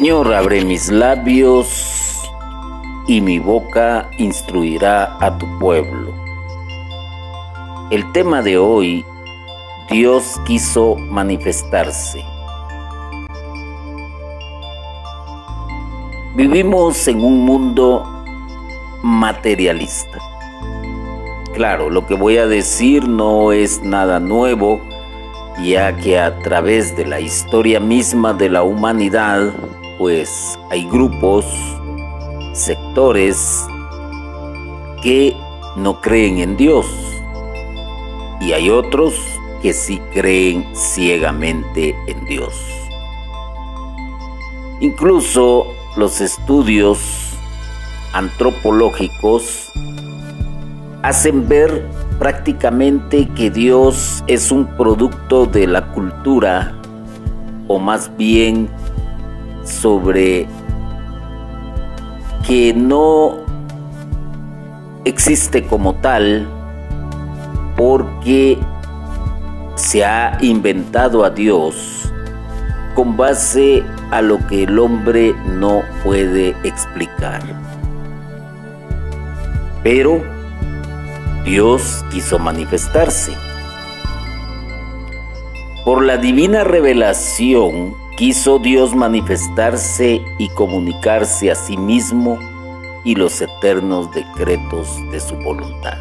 Señor, abre mis labios y mi boca instruirá a tu pueblo. El tema de hoy, Dios quiso manifestarse. Vivimos en un mundo materialista. Claro, lo que voy a decir no es nada nuevo, ya que a través de la historia misma de la humanidad, pues hay grupos, sectores que no creen en Dios y hay otros que sí creen ciegamente en Dios. Incluso los estudios antropológicos hacen ver prácticamente que Dios es un producto de la cultura o más bien sobre que no existe como tal porque se ha inventado a Dios con base a lo que el hombre no puede explicar. Pero Dios quiso manifestarse. Por la divina revelación quiso Dios manifestarse y comunicarse a sí mismo y los eternos decretos de su voluntad.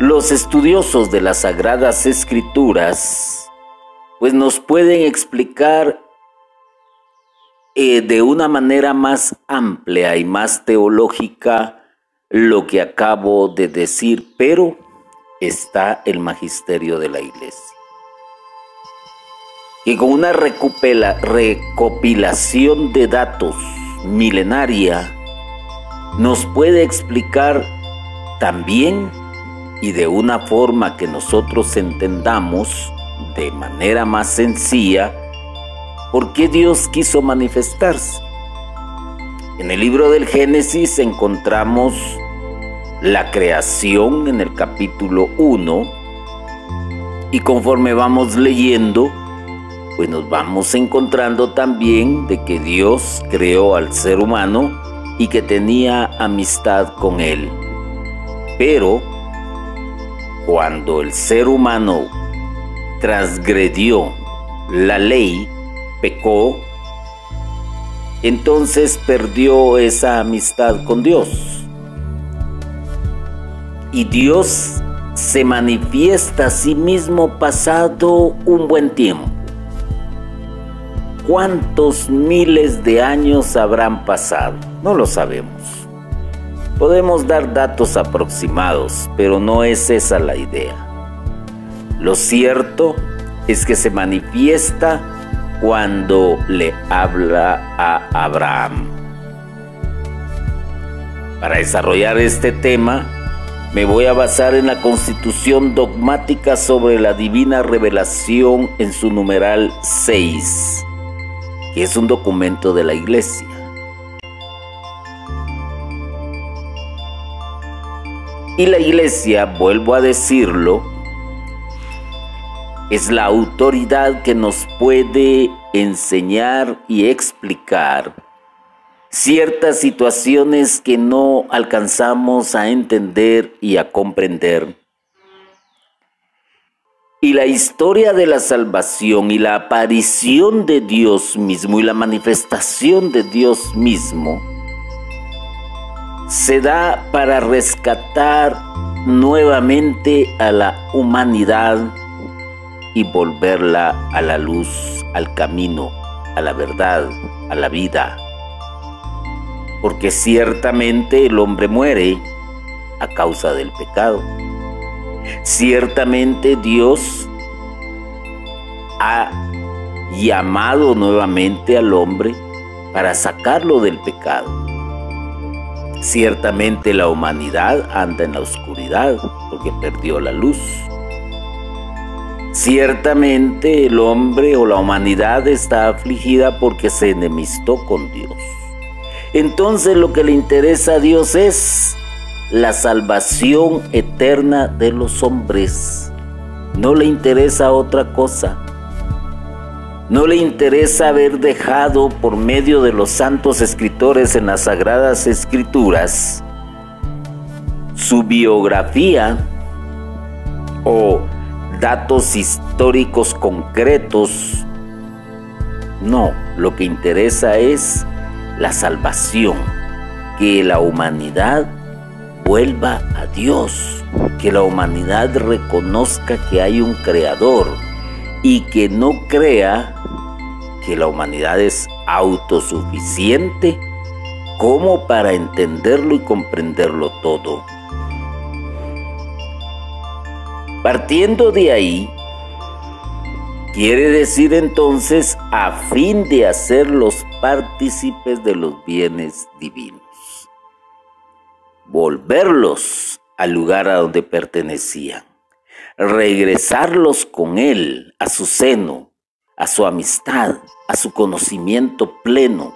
Los estudiosos de las sagradas escrituras pues nos pueden explicar eh, de una manera más amplia y más teológica lo que acabo de decir, pero está el magisterio de la iglesia. Y con una recopilación de datos milenaria nos puede explicar también y de una forma que nosotros entendamos de manera más sencilla por qué Dios quiso manifestarse. En el libro del Génesis encontramos la creación en el capítulo 1 y conforme vamos leyendo, pues nos vamos encontrando también de que Dios creó al ser humano y que tenía amistad con él. Pero cuando el ser humano transgredió la ley, pecó, entonces perdió esa amistad con Dios. Y Dios se manifiesta a sí mismo pasado un buen tiempo. ¿Cuántos miles de años habrán pasado? No lo sabemos. Podemos dar datos aproximados, pero no es esa la idea. Lo cierto es que se manifiesta cuando le habla a Abraham. Para desarrollar este tema, me voy a basar en la constitución dogmática sobre la divina revelación en su numeral 6, que es un documento de la iglesia. Y la iglesia, vuelvo a decirlo, es la autoridad que nos puede enseñar y explicar ciertas situaciones que no alcanzamos a entender y a comprender. Y la historia de la salvación y la aparición de Dios mismo y la manifestación de Dios mismo se da para rescatar nuevamente a la humanidad y volverla a la luz, al camino, a la verdad, a la vida. Porque ciertamente el hombre muere a causa del pecado. Ciertamente Dios ha llamado nuevamente al hombre para sacarlo del pecado. Ciertamente la humanidad anda en la oscuridad porque perdió la luz. Ciertamente el hombre o la humanidad está afligida porque se enemistó con Dios. Entonces lo que le interesa a Dios es la salvación eterna de los hombres. no le interesa otra cosa. No le interesa haber dejado por medio de los santos escritores en las sagradas escrituras su biografía o datos históricos concretos. No, lo que interesa es la salvación, que la humanidad vuelva a Dios, que la humanidad reconozca que hay un creador y que no crea que la humanidad es autosuficiente como para entenderlo y comprenderlo todo. Partiendo de ahí, quiere decir entonces a fin de hacerlos partícipes de los bienes divinos, volverlos al lugar a donde pertenecían, regresarlos con Él a su seno, a su amistad, a su conocimiento pleno,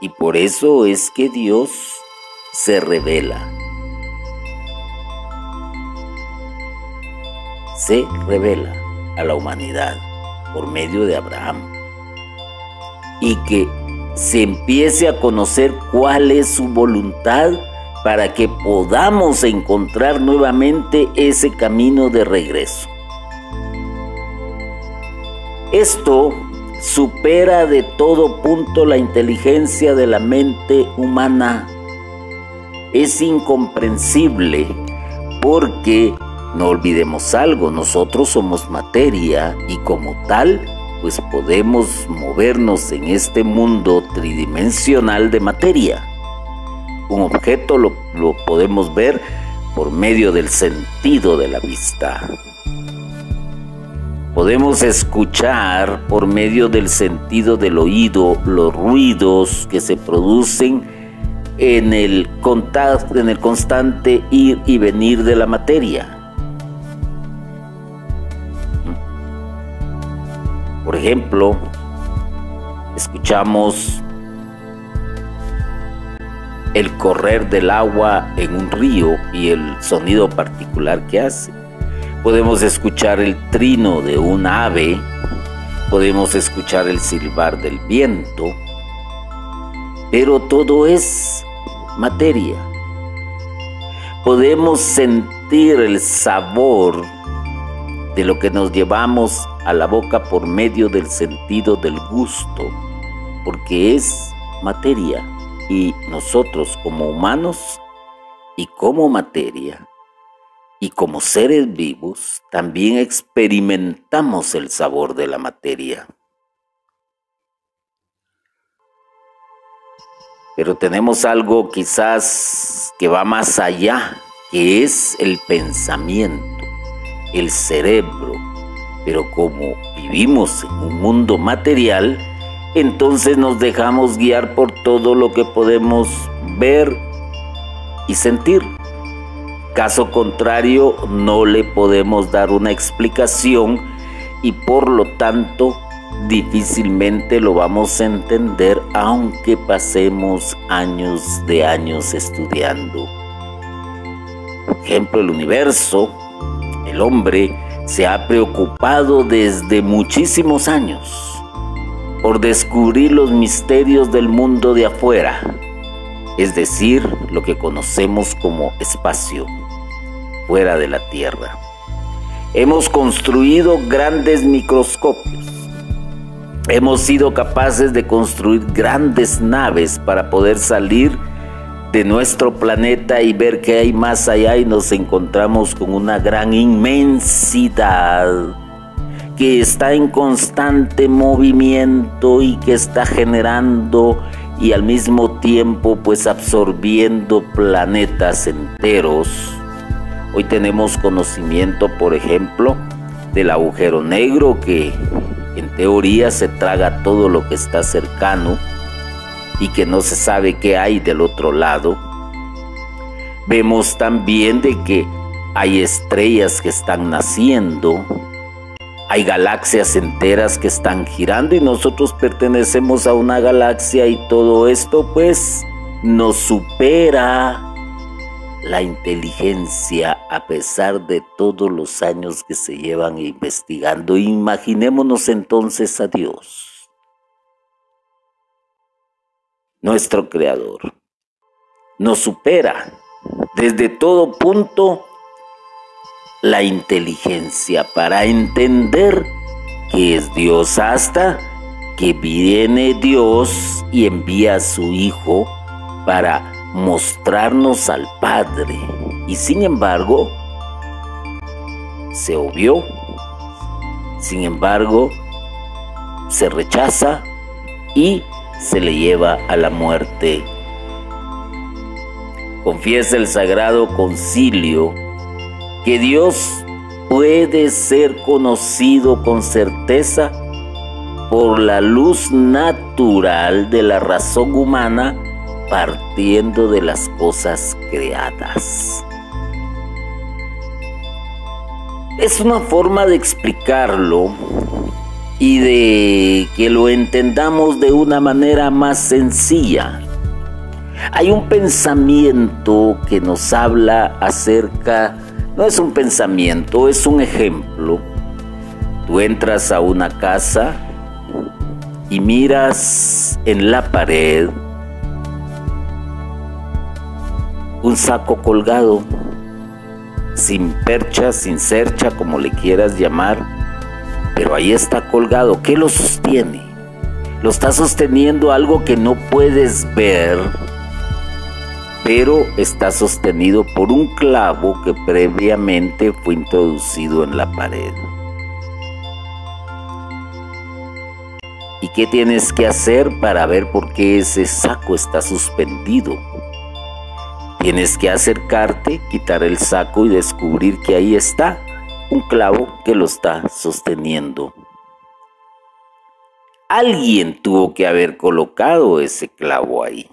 y por eso es que Dios se revela. Se revela a la humanidad por medio de Abraham y que se empiece a conocer cuál es su voluntad para que podamos encontrar nuevamente ese camino de regreso. Esto supera de todo punto la inteligencia de la mente humana. Es incomprensible porque no olvidemos algo, nosotros somos materia y como tal, pues podemos movernos en este mundo tridimensional de materia. Un objeto lo, podemos ver por medio del sentido de la vista. Podemos escuchar por medio del sentido del oído los ruidos que se producen en el, contacto, en el constante ir y venir de la materia. Por ejemplo, escuchamos el correr del agua en un río y el sonido particular que hace. Podemos escuchar el trino de un ave, podemos escuchar el silbar del viento, pero todo es materia. Podemos sentir el sabor de lo que nos llevamos a la boca por medio del sentido del gusto, porque es materia y nosotros como humanos y como materia y como seres vivos también experimentamos el sabor de la materia. Pero tenemos algo quizás que va más allá, que es el pensamiento el cerebro. Pero como vivimos en un mundo material, entonces nos dejamos guiar por todo lo que podemos ver y sentir. Caso contrario, no le podemos dar una explicación y por lo tanto difícilmente lo vamos a entender aunque pasemos años de años estudiando. Por ejemplo, el universo el hombre se ha preocupado desde muchísimos años por descubrir los misterios del mundo de afuera, es decir, lo que conocemos como espacio, fuera de la Tierra. Hemos construido grandes microscopios. Hemos sido capaces de construir grandes naves para poder salir de nuestro planeta y ver qué hay más allá y nos encontramos con una gran inmensidad que está en constante movimiento y que está generando y al mismo tiempo pues absorbiendo planetas enteros. Hoy tenemos conocimiento, por ejemplo, del agujero negro que en teoría se traga todo lo que está cercano y que no se sabe qué hay del otro lado. Vemos también de que hay estrellas que están naciendo, hay galaxias enteras que están girando y nosotros pertenecemos a una galaxia y todo esto pues nos supera la inteligencia a pesar de todos los años que se llevan investigando. Imaginémonos entonces a Dios, nuestro Creador. Nos supera desde todo punto la inteligencia para entender que es Dios hasta que viene Dios y envía a su Hijo para mostrarnos al Padre. Y sin embargo, se obvió. Sin embargo, se rechaza y se le lleva a la muerte. Confiesa el Sagrado Concilio que Dios puede ser conocido con certeza por la luz natural de la razón humana partiendo de las cosas creadas. Es una forma de explicarlo y de que lo entendamos de una manera más sencilla. Hay un pensamiento que nos habla acerca, no es un pensamiento, es un ejemplo. Tú entras a una casa y miras en la pared un saco colgado, sin percha, sin cercha, como le quieras llamar, pero ahí está colgado. ¿Qué lo sostiene? Lo está sosteniendo algo que no puedes ver, pero está sostenido por un clavo que previamente fue introducido en la pared. ¿Y qué tienes que hacer para ver por qué ese saco está suspendido? Tienes que acercarte, quitar el saco y descubrir que ahí está un clavo que lo está sosteniendo. Alguien tuvo que haber colocado ese clavo ahí.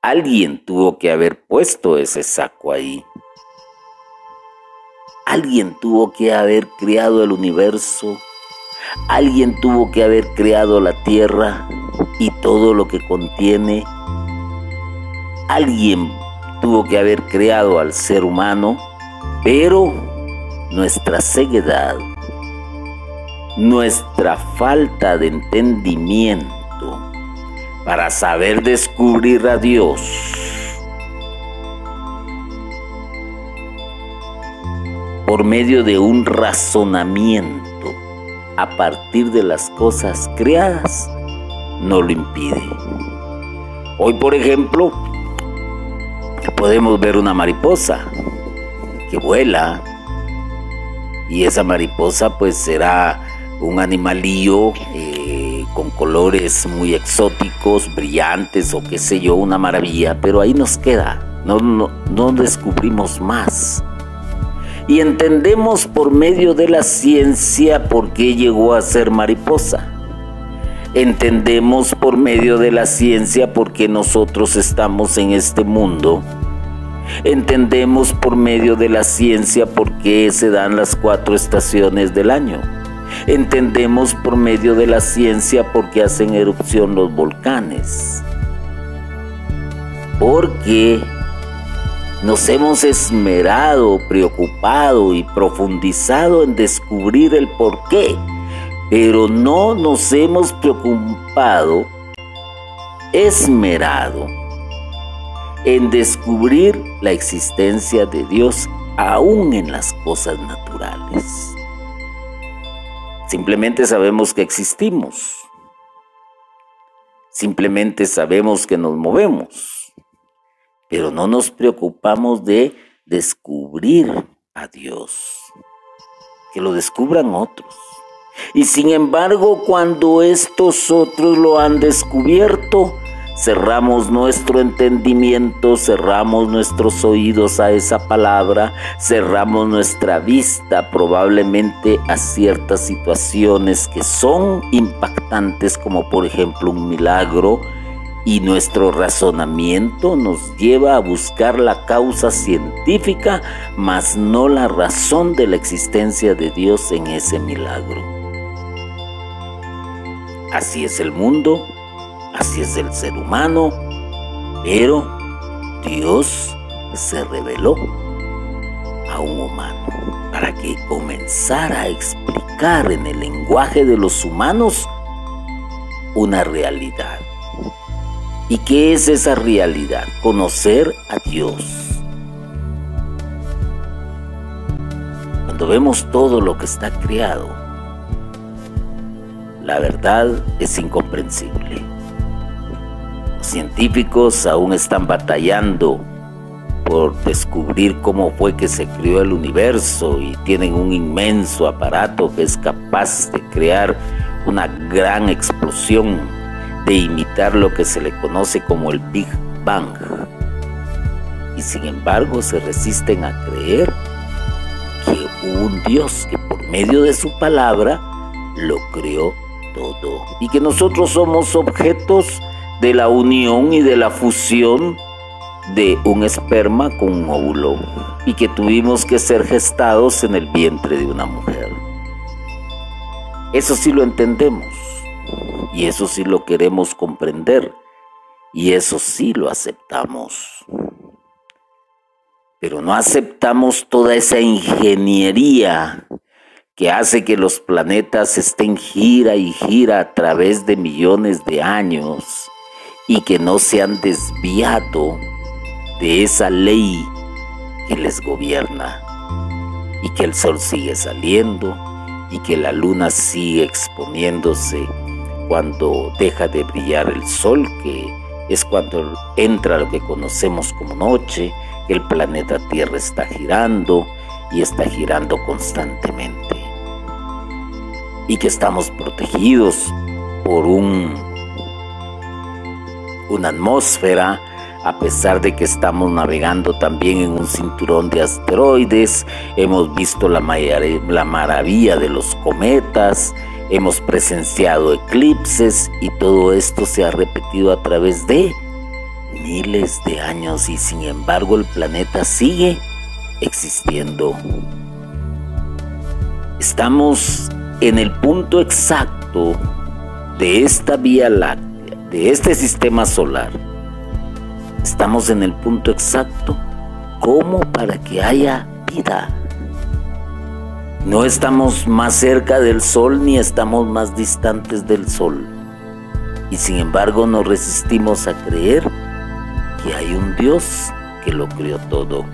Alguien tuvo que haber puesto ese saco ahí. Alguien tuvo que haber creado el universo. Alguien tuvo que haber creado la tierra y todo lo que contiene Alguien tuvo que haber creado al ser humano, pero nuestra ceguedad, nuestra falta de entendimiento para saber descubrir a Dios, por medio de un razonamiento a partir de las cosas creadas, no lo impide. Hoy, por ejemplo, podemos ver una mariposa que vuela y esa mariposa pues será un animalillo eh, con colores muy exóticos, brillantes o qué sé yo, una maravilla, pero ahí nos queda, no, no, no descubrimos más. Y entendemos por medio de la ciencia por qué llegó a ser mariposa. Entendemos por medio de la ciencia por qué nosotros estamos en este mundo Entendemos por medio de la ciencia por qué se dan las cuatro estaciones del año. Entendemos por medio de la ciencia por qué hacen erupción los volcanes. Porque nos hemos esmerado, preocupado y profundizado en descubrir el por qué, pero no nos hemos preocupado, esmerado en descubrir la existencia de Dios aún en las cosas naturales. Simplemente sabemos que existimos. Simplemente sabemos que nos movemos. Pero no nos preocupamos de descubrir a Dios. Que lo descubran otros. Y sin embargo, cuando estos otros lo han descubierto, cerramos nuestro entendimiento, cerramos nuestros oídos a esa palabra, cerramos nuestra vista probablemente a ciertas situaciones que son impactantes como por ejemplo un milagro y nuestro razonamiento nos lleva a buscar la causa científica, mas no la razón de la existencia de Dios en ese milagro. Así es el mundo así es el ser humano, pero Dios se reveló a un humano para que comenzara a explicar en el lenguaje de los humanos una realidad. ¿Y qué es esa realidad? Conocer a Dios. Cuando vemos todo lo que está creado, la verdad es incomprensible. Científicos aún están batallando por descubrir cómo fue que se creó el universo y tienen un inmenso aparato que es capaz de crear una gran explosión, de imitar lo que se le conoce como el Big Bang. Y sin embargo se resisten a creer que hubo un Dios que por medio de su palabra lo creó todo y que nosotros somos objetos de la unión y de la fusión de un esperma con un óvulo y que tuvimos que ser gestados en el vientre de una mujer. Eso sí lo entendemos y eso sí lo queremos comprender y eso sí lo aceptamos. Pero no aceptamos toda esa ingeniería que hace que los planetas estén gira y gira a través de millones de años y que no se han desviado de esa ley que les gobierna y que el sol sigue saliendo y que la luna sigue exponiéndose cuando deja de brillar el sol, que es cuando entra lo que conocemos como noche, el planeta Tierra está girando y está girando constantemente. Y que estamos protegidos por un, una atmósfera a pesar de que estamos navegando también en un cinturón de asteroides, hemos visto la, la maravilla de los cometas, hemos presenciado eclipses y todo esto se ha repetido a través de miles de años y sin embargo el planeta sigue existiendo. Estamos en el punto exacto de esta Vía Láctea, de este sistema solar Estamos en el punto exacto como para que haya vida. No estamos más cerca del sol ni estamos más distantes del sol. Y sin embargo nos resistimos a creer que hay un Dios que lo creó todo.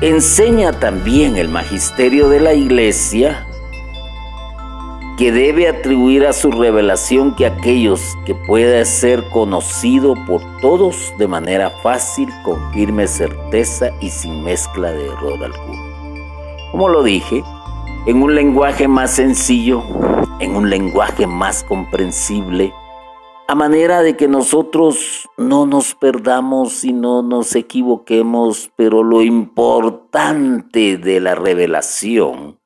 Enseña también el magisterio de la iglesia que debe atribuir a su revelación que aquellos que pueda ser conocido por todos de manera fácil, con firme certeza y sin mezcla de error alguno. Como lo dije, en un lenguaje más sencillo, en un lenguaje más comprensible, a manera de que nosotros no nos perdamos y no nos equivoquemos, pero lo importante de la revelación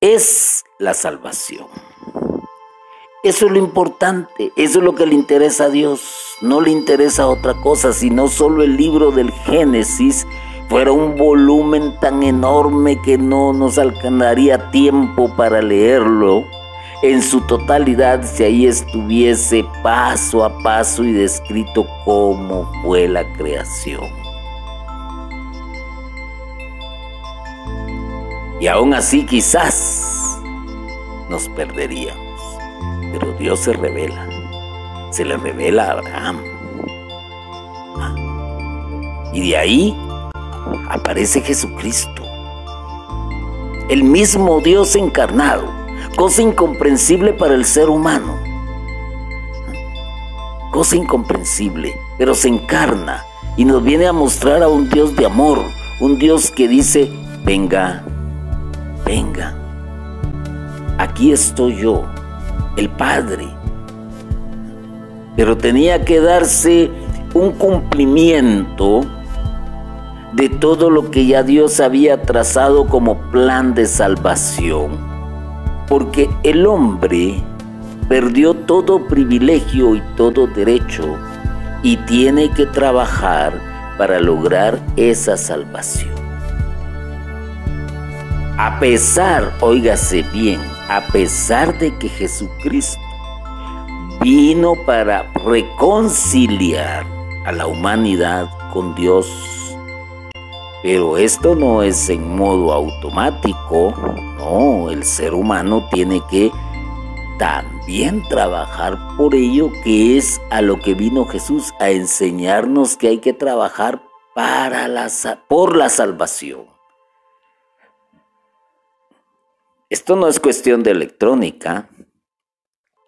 es la salvación. Eso es lo importante, eso es lo que le interesa a Dios, no le interesa otra cosa, sino solo el libro del Génesis fuera un volumen tan enorme que no nos alcanzaría tiempo para leerlo en su totalidad si ahí estuviese paso a paso y descrito cómo fue la creación. Y aún así quizás nos perderíamos. Pero Dios se revela. Se le revela a Abraham. Ah. Y de ahí aparece Jesucristo. El mismo Dios encarnado. Cosa incomprensible para el ser humano. Cosa incomprensible. Pero se encarna y nos viene a mostrar a un Dios de amor. Un Dios que dice, venga venga, aquí estoy yo, el Padre. Pero tenía que darse un cumplimiento de todo lo que ya Dios había trazado como plan de salvación, porque el hombre perdió todo privilegio y todo derecho y tiene que trabajar para lograr esa salvación. A pesar, óigase bien, a pesar de que Jesucristo vino para reconciliar a la humanidad con Dios. Pero esto no es en modo automático, no, el ser humano tiene que también trabajar por ello, que es a lo que vino Jesús a enseñarnos que hay que trabajar para la, por la salvación. Esto no es cuestión de electrónica,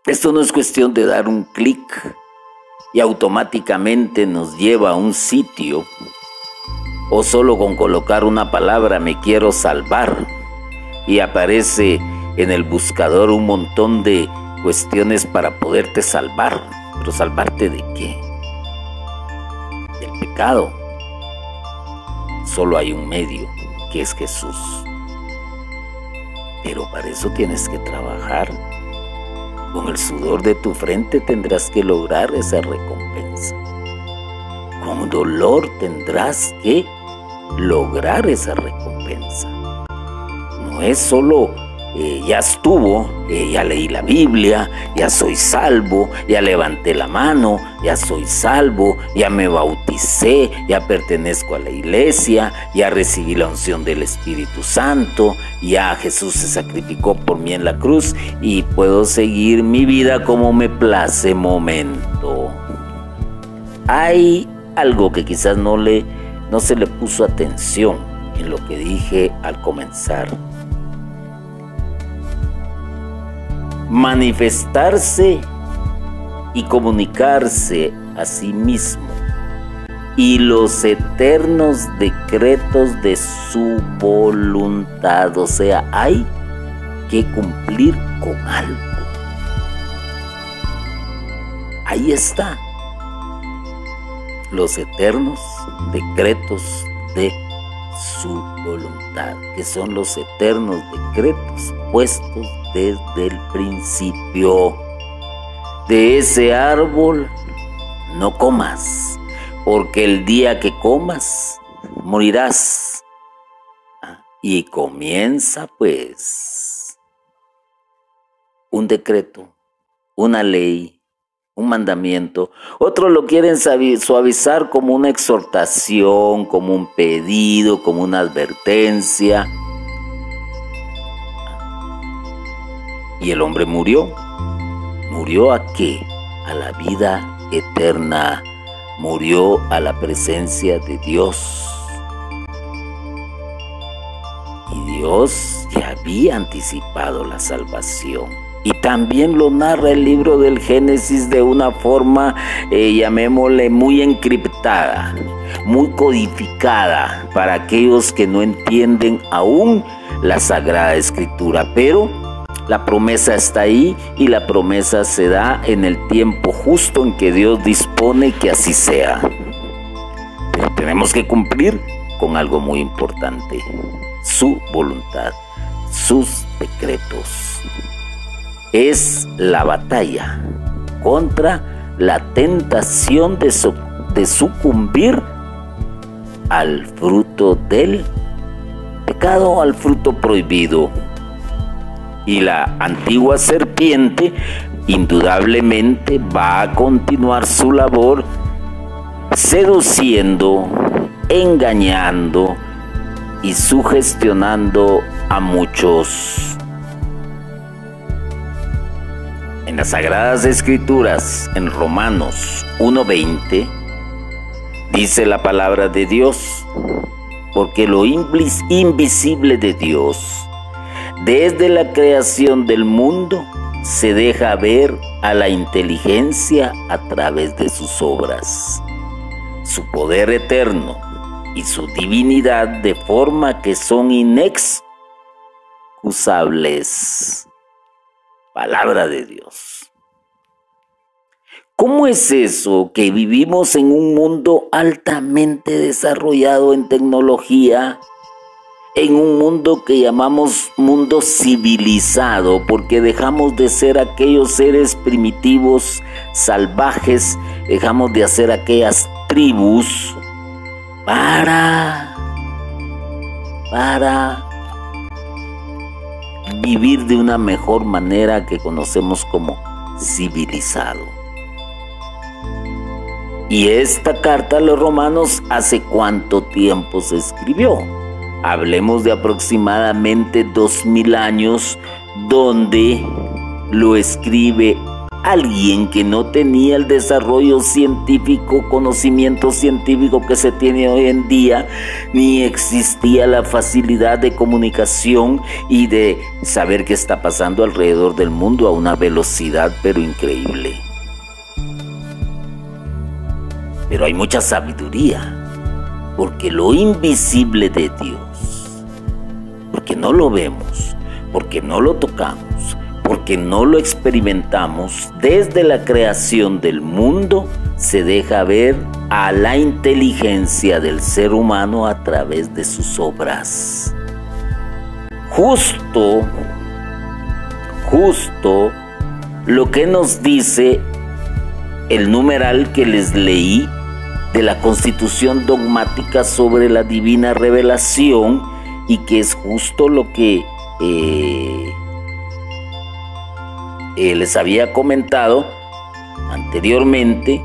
esto no es cuestión de dar un clic y automáticamente nos lleva a un sitio o solo con colocar una palabra me quiero salvar y aparece en el buscador un montón de cuestiones para poderte salvar. Pero salvarte de qué? Del pecado. Solo hay un medio, que es Jesús. Pero para eso tienes que trabajar. Con el sudor de tu frente tendrás que lograr esa recompensa. Con dolor tendrás que lograr esa recompensa. No es solo eh, ya estuvo, eh, ya leí la Biblia, ya soy salvo, ya levanté la mano, ya soy salvo, ya me bauticé, ya pertenezco a la iglesia, ya recibí la unción del Espíritu Santo, ya Jesús se sacrificó por mí en la cruz y puedo seguir mi vida como me place momento. Hay algo que quizás no, le, no se le puso atención en lo que dije al comenzar manifestarse y comunicarse a sí mismo y los eternos decretos de su voluntad. O sea, hay que cumplir con algo. Ahí está. Los eternos decretos de su voluntad, que son los eternos decretos puestos desde el principio. De ese árbol no comas, porque el día que comas morirás. Y comienza pues un decreto, una ley, un mandamiento. Otros lo quieren suavizar como una exhortación, como un pedido, como una advertencia. Y el hombre murió. ¿Murió a qué? A la vida eterna. Murió a la presencia de Dios. Y Dios ya había anticipado la salvación. Y también lo narra el libro del Génesis de una forma, eh, llamémosle, muy encriptada, muy codificada para aquellos que no entienden aún la Sagrada Escritura. Pero la promesa está ahí y la promesa se da en el tiempo justo en que Dios dispone que así sea. Pero tenemos que cumplir con algo muy importante, su voluntad, sus decretos es la batalla contra la tentación de, de sucumbir al fruto del pecado, al fruto prohibido. Y la antigua serpiente indudablemente va a continuar su labor seduciendo, engañando y sugestionando a muchos. En las Sagradas Escrituras, en Romanos 1.20, dice la palabra de Dios, porque lo invisible de Dios, desde la creación del mundo, se deja ver a la inteligencia a través de sus obras, su poder eterno y su divinidad de forma que son inexcusables palabra de Dios. ¿Cómo es eso que vivimos en un mundo altamente desarrollado en tecnología? En un mundo que llamamos mundo civilizado, porque dejamos de ser aquellos seres primitivos, salvajes, dejamos de hacer aquellas tribus para, para vivir de una mejor manera que conocemos como civilizado. Y esta carta a los romanos, ¿hace cuánto tiempo se escribió? Hablemos de aproximadamente dos mil años donde lo escribe alguien que no tenía el desarrollo científico, conocimiento científico que se tiene hoy en día, ni existía la facilidad de comunicación y de saber qué está pasando alrededor del mundo a una velocidad pero increíble. Pero hay mucha sabiduría, porque lo invisible de Dios, no lo vemos, porque no lo tocamos, porque no lo experimentamos desde la creación del mundo, se deja ver a la inteligencia del ser humano a través de sus obras. Justo, justo lo que nos dice el numeral que les leí de la constitución dogmática sobre la divina revelación y que es justo lo que eh, eh, les había comentado anteriormente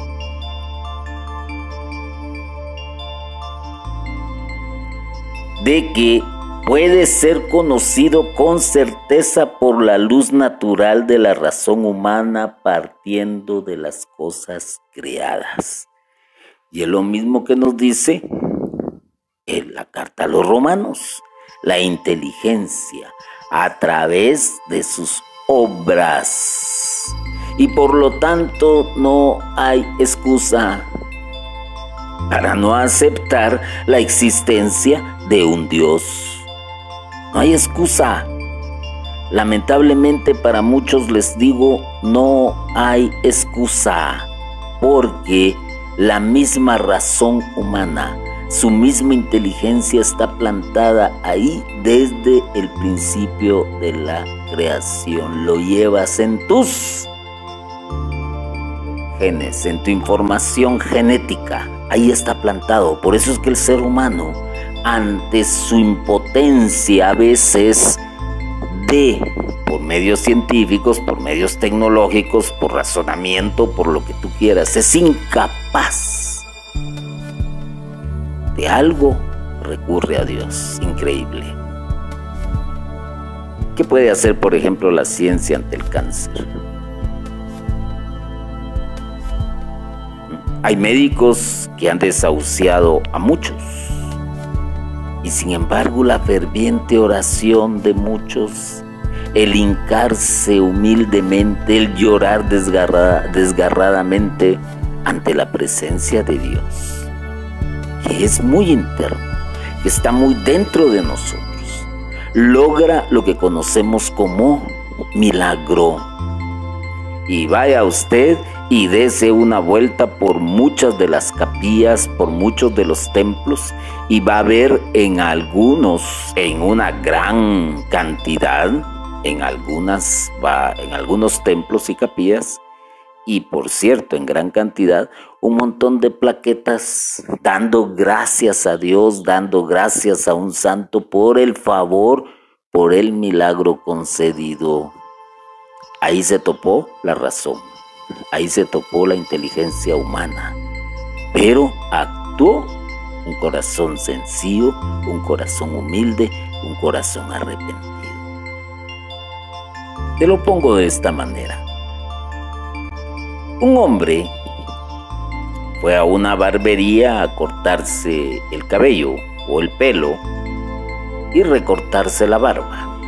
de que puede ser conocido con certeza por la luz natural de la razón humana partiendo de las cosas creadas. Y es lo mismo que nos dice en la carta a los romanos, la inteligencia a través de sus obras. Y por lo tanto no hay excusa para no aceptar la existencia de un Dios. No hay excusa. Lamentablemente para muchos les digo, no hay excusa, porque la misma razón humana su misma inteligencia está plantada ahí desde el principio de la creación. Lo llevas en tus genes, en tu información genética. Ahí está plantado. Por eso es que el ser humano, ante su impotencia a veces de, por medios científicos, por medios tecnológicos, por razonamiento, por lo que tú quieras, es incapaz de algo recurre a Dios. Increíble. ¿Qué puede hacer, por ejemplo, la ciencia ante el cáncer? Hay médicos que han desahuciado a muchos y sin embargo la ferviente oración de muchos, el hincarse humildemente, el llorar desgarradamente ante la presencia de Dios que es muy interno, que está muy dentro de nosotros, logra lo que conocemos como milagro. Y vaya usted y dése una vuelta por muchas de las capillas, por muchos de los templos y va a ver en algunos, en una gran cantidad, en algunas en algunos templos y capillas y por cierto en gran cantidad un montón de plaquetas dando gracias a Dios, dando gracias a un santo por el favor, por el milagro concedido. Ahí se topó la razón, ahí se topó la inteligencia humana, pero actuó un corazón sencillo, un corazón humilde, un corazón arrepentido. Te lo pongo de esta manera. Un hombre fue a una barbería a cortarse el cabello o el pelo y recortarse la barba.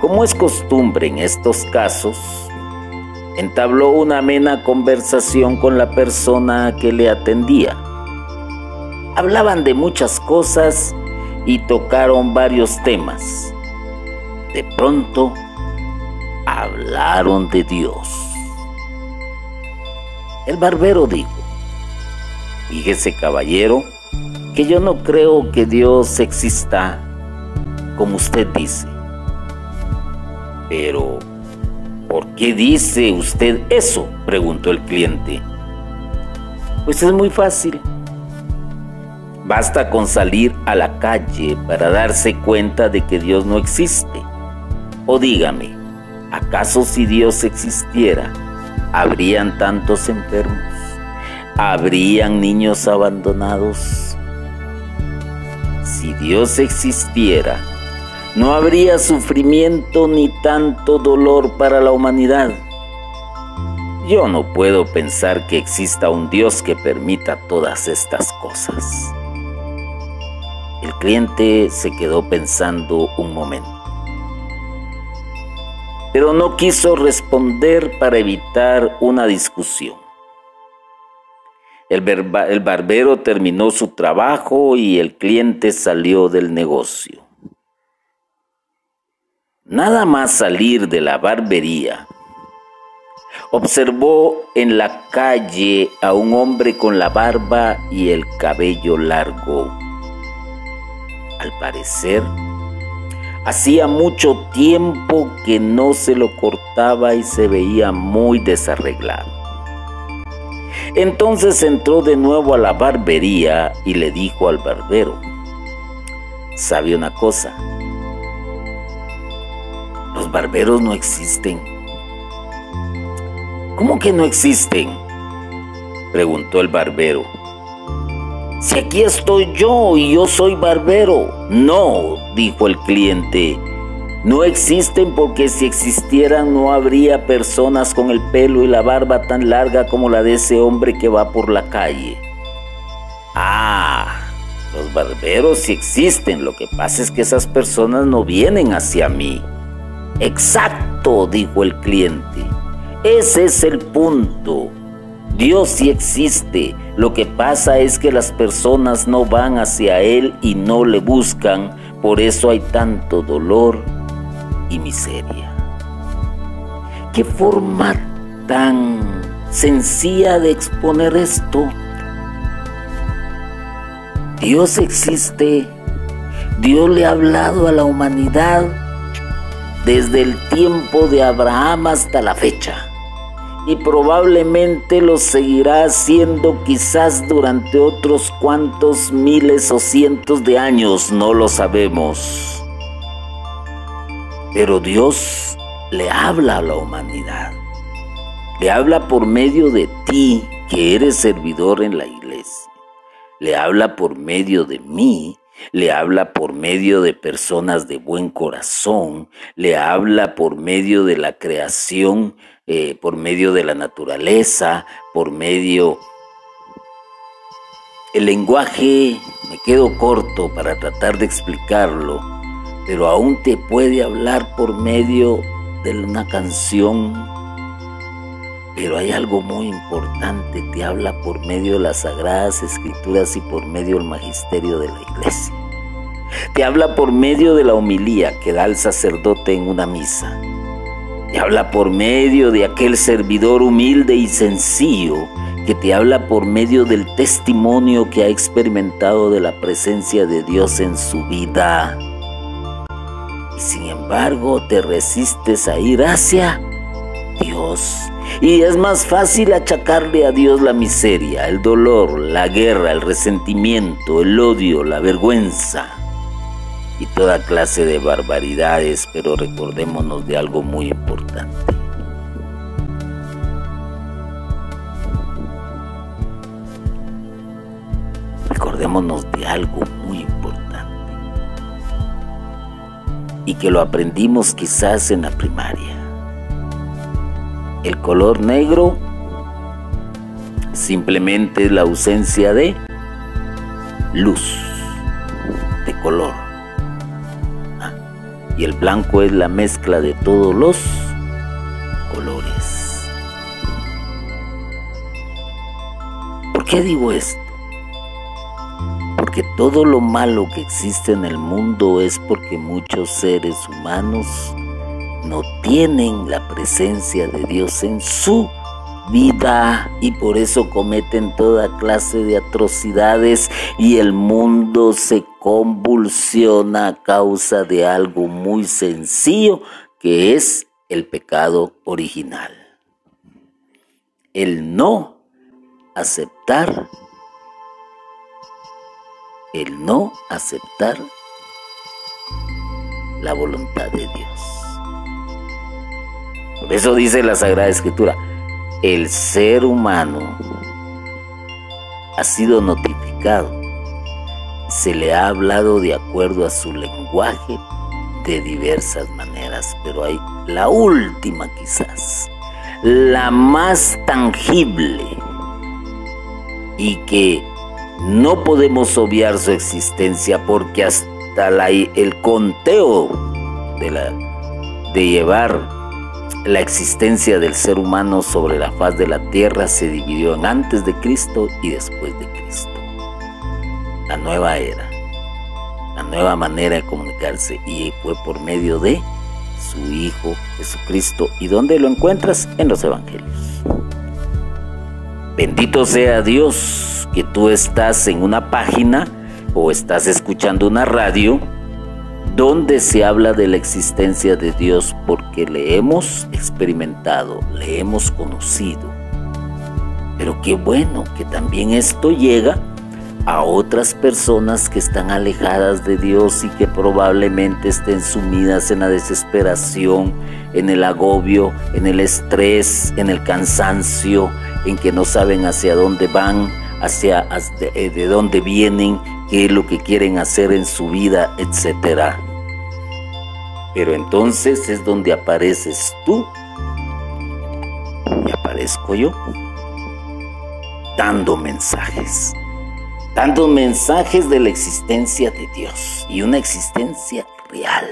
Como es costumbre en estos casos, entabló una amena conversación con la persona que le atendía. Hablaban de muchas cosas y tocaron varios temas. De pronto, hablaron de Dios. El barbero dijo, fíjese caballero, que yo no creo que Dios exista como usted dice. Pero, ¿por qué dice usted eso? preguntó el cliente. Pues es muy fácil. Basta con salir a la calle para darse cuenta de que Dios no existe. O dígame, ¿acaso si Dios existiera, ¿Habrían tantos enfermos? ¿Habrían niños abandonados? Si Dios existiera, no habría sufrimiento ni tanto dolor para la humanidad. Yo no puedo pensar que exista un Dios que permita todas estas cosas. El cliente se quedó pensando un momento, pero no quiso responder para evitar una discusión. El, el, barbero terminó su trabajo y el cliente salió del negocio. Nada más salir de la barbería, observó en la calle a un hombre con la barba y el cabello largo. Al parecer, hacía mucho tiempo que no se lo cortaba y se veía muy desarreglado. Entonces entró de nuevo a la barbería y le dijo al barbero, ¿sabe una cosa? Los barberos no existen. ¿Cómo que no existen? Preguntó el barbero. Si aquí estoy yo y yo soy barbero. No, dijo el cliente. No existen porque si existieran no habría personas con el pelo y la barba tan larga como la de ese hombre que va por la calle. Ah, los barberos sí existen, lo que pasa es que esas personas no vienen hacia mí. Exacto, dijo el cliente. Ese es el punto. Dios sí existe. Lo que pasa es que las personas no van hacia Él y no le buscan. Por eso hay tanto dolor y miseria. ¿Qué forma tan sencilla de exponer esto? Dios existe. Dios le ha hablado a la humanidad desde el tiempo de Abraham hasta la fecha y probablemente lo seguirá haciendo quizás durante otros cuantos miles o cientos de años, no lo sabemos. Pero Dios le habla a la humanidad, le habla por medio de ti que eres servidor en la iglesia, le habla por medio de mí le habla por medio de personas de buen corazón, le habla por medio de la creación, eh, por medio de la naturaleza, por medio... El lenguaje me quedo corto para tratar de explicarlo, pero aún te puede hablar por medio de una canción pero hay algo muy importante, te habla por medio de las sagradas escrituras y por medio del magisterio de la iglesia. Te habla por medio de la homilía que da el sacerdote en una misa. Te habla por medio de aquel servidor humilde y sencillo que te habla por medio del testimonio que ha experimentado de la presencia de Dios en su vida. Y sin embargo te resistes a ir hacia Dios y es más fácil achacarle a Dios la miseria, el dolor, la guerra, el resentimiento, el odio, la vergüenza y toda clase de barbaridades, pero recordémonos de algo muy importante. Recordémonos de algo muy importante y que lo aprendimos quizás en la primaria. El color negro simplemente es la ausencia de luz, de color. Y el blanco es la mezcla de todos los colores. ¿Por qué digo esto? Porque todo lo malo que existe en el mundo es porque muchos seres humanos no tienen la presencia de Dios en su vida y por eso cometen toda clase de atrocidades y el mundo se convulsiona a causa de algo muy sencillo que es el pecado original. El no aceptar, el no aceptar la voluntad de Dios. Por eso dice la Sagrada Escritura, el ser humano ha sido notificado. Se le ha hablado de acuerdo a su lenguaje de diversas maneras, pero hay la última quizás, la más tangible y que no podemos obviar su existencia porque hasta el conteo de, la, de llevar la existencia del ser humano sobre la faz de la tierra se dividió en antes de Cristo y después de Cristo. La nueva era, la nueva manera de comunicarse y fue por medio de su Hijo Jesucristo. ¿Y dónde lo encuentras? En los Evangelios. Bendito sea Dios que tú estás en una página o estás escuchando una radio donde se habla de la existencia de Dios porque le hemos experimentado, le hemos conocido. Pero qué bueno que también esto llega a otras personas que están alejadas de Dios y que probablemente estén sumidas en la desesperación, en el agobio, en el estrés, en el cansancio, en que no saben hacia dónde van, hacia, eh, de dónde vienen, qué es lo que quieren hacer en su vida, etcétera. Pero entonces es donde apareces tú. Y aparezco yo dando mensajes, dando mensajes de la existencia de Dios y una existencia real,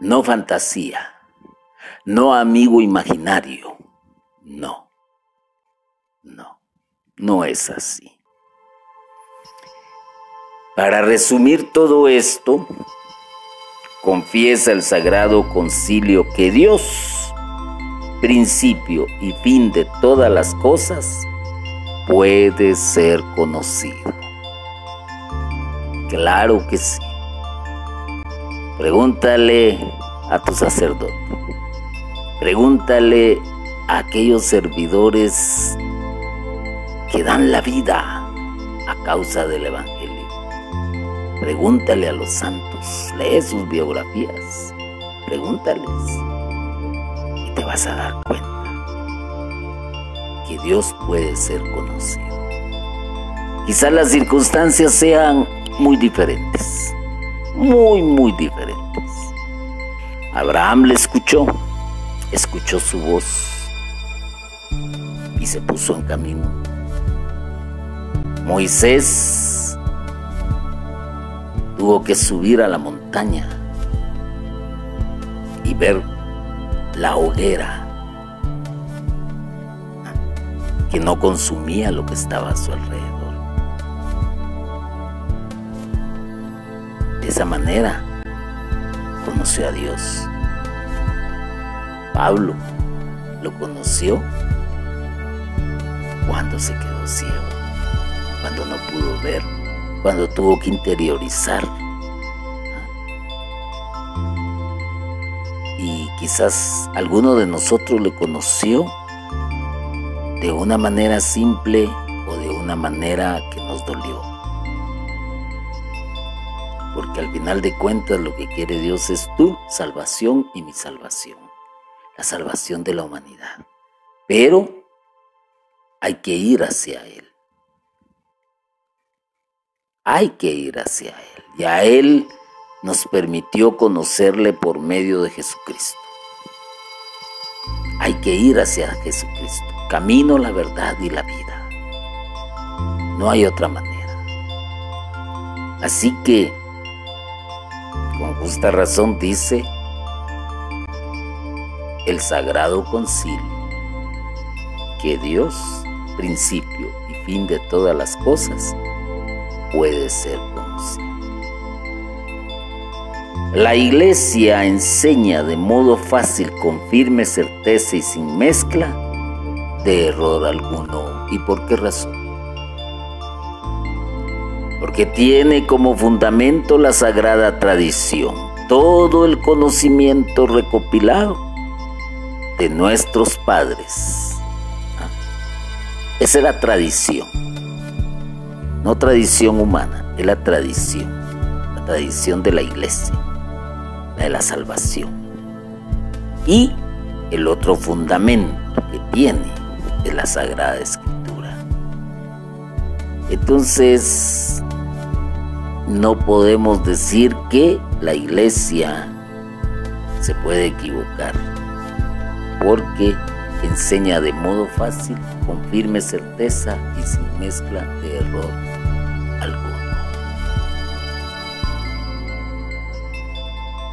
no fantasía, no amigo imaginario, no, no, no es así. Para resumir todo esto, confiesa el Sagrado Concilio que Dios, principio y fin de todas las cosas, puede ser conocido. Claro que sí. Pregúntale a tu sacerdote. Pregúntale a aquellos servidores que dan la vida a causa del Evangelio. Pregúntale a los santos, lee sus biografías, pregúntales y te vas a dar cuenta que Dios puede ser conocido. Quizás las circunstancias sean muy diferentes, muy, muy diferentes. Abraham le escuchó, escuchó su voz y se puso en camino. Moisés tuvo que subir a la montaña y ver la hoguera que no consumía lo que estaba a su alrededor. De esa manera conoció a Dios. Pablo lo conoció cuando se quedó ciego, cuando no pudo ver cuando tuvo que interiorizar. Y quizás alguno de nosotros le conoció de una manera simple o de una manera que nos dolió. Porque al final de cuentas lo que quiere Dios es tu salvación y mi salvación. La salvación de la humanidad. Pero hay que ir hacia Él hay que ir hacia Él. Y a Él nos permitió conocerle por medio de Jesucristo. Hay que ir hacia Jesucristo. Camino, la verdad y la vida. No hay otra manera. Así que, con justa razón dice el Sagrado Concilio, que Dios, principio y fin de todas las cosas, puede ser conocido. La iglesia enseña de modo fácil, con firme certeza y sin mezcla de error alguno. ¿Y por qué razón? Porque tiene como fundamento la sagrada tradición, todo el conocimiento recopilado de nuestros padres. ¿Ah? Esa es la tradición no tradición humana, es la tradición, la tradición de la iglesia, la de la salvación. Y el otro fundamento, viene de la Sagrada Escritura. Entonces, no podemos decir que la iglesia se puede equivocar, porque enseña de modo fácil, con firme certeza y sin mezcla de error